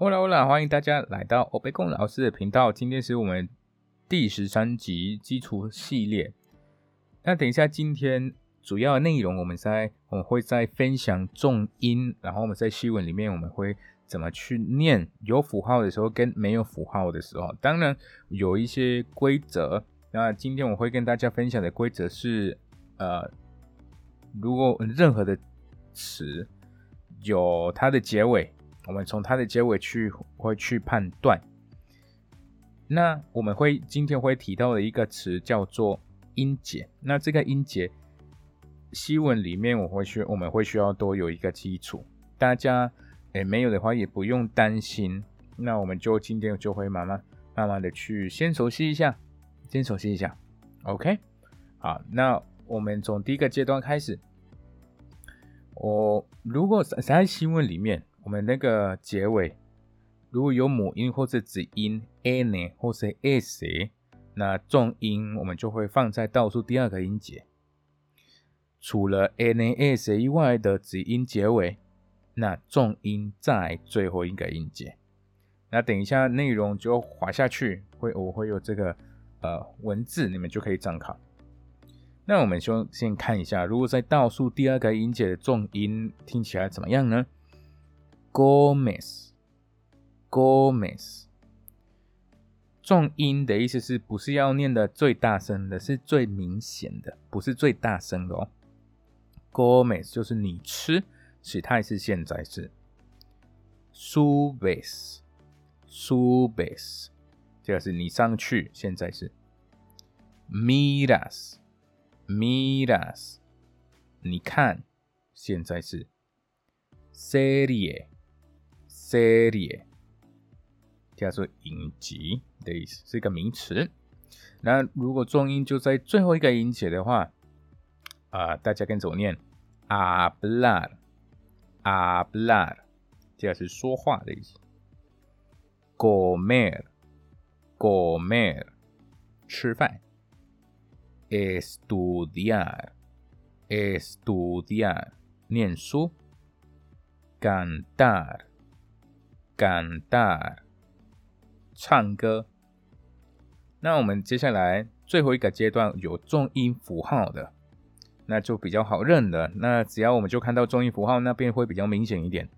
Hola，Hola，欢迎大家来到欧贝贡老师的频道。今天是我们第十三集基础系列。那等一下，今天主要的内容，我们在我们会在分享重音，然后我们在西文里面我们会怎么去念有符号的时候跟没有符号的时候，当然有一些规则。那今天我会跟大家分享的规则是，呃，如果任何的词有它的结尾，我们从它的结尾去会去判断。那我们会今天会提到的一个词叫做音节。那这个音节，西文里面我会需我们会需要多有一个基础。大家诶没有的话也不用担心。那我们就今天就会慢慢慢慢的去先熟悉一下，先熟悉一下。OK，好，那我们从第一个阶段开始。我如果在新闻里面，我们那个结尾如果有母音或者子音 n 或是 s，那重音我们就会放在倒数第二个音节。除了 n s 以外的子音结尾，那重音在最后一个音节。那等一下内容就滑下去，会我会有这个呃文字，你们就可以参考。那我们先先看一下，如果在倒数第二个音节的重音听起来怎么样呢？Gomez，Gomez，重音的意思是不是要念的最大声的，是最明显的，不是最大声的哦。Gomez 就是你吃，时态是现在是。Subes，Subes，这个是你上去，现在是。Miras。Miras，你看，现在是 Serie serie，serie，叫做影集的意思，是一个名词。那如果重音就在最后一个音节的话，啊，大家跟着我念，hablar，hablar，这个是说话的意思。comer，comer，吃饭。estudiar, estudiar, 念书；cantar, 感动唱歌。那我们接下来最后一个阶段有重音符号的，那就比较好认的。那只要我们就看到重音符号那边会比较明显一点。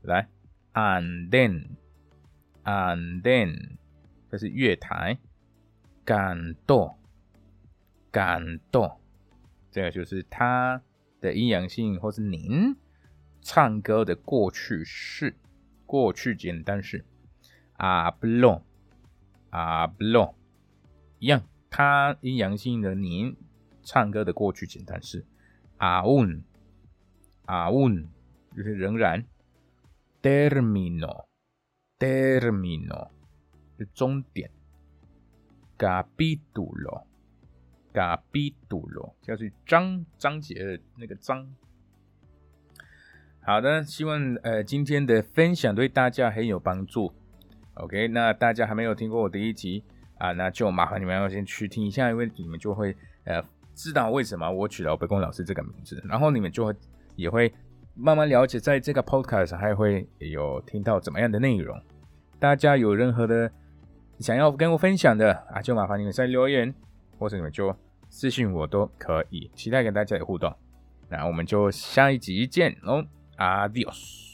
来，and then, and then，这是月台。感动。感动，这个就是它的阴阳性，或是您唱歌的过去式、过去简单式。啊不隆，啊不隆，一样，它阴阳性的您唱歌的过去简单式。啊问，啊问，就是仍然。termino，termino，是终点。capítulo。嘎比杜罗，就是章章节的那个章。好的，希望呃今天的分享对大家很有帮助。OK，那大家还没有听过我第一集啊，那就麻烦你们要先去听一下，因为你们就会呃知道为什么我取了北宫老师这个名字，然后你们就会也会慢慢了解，在这个 Podcast 还会有听到怎么样的内容。大家有任何的想要跟我分享的啊，就麻烦你们在留言。或者你们就私信我都可以，期待跟大家的互动。那我们就下一集见喽 Adiós.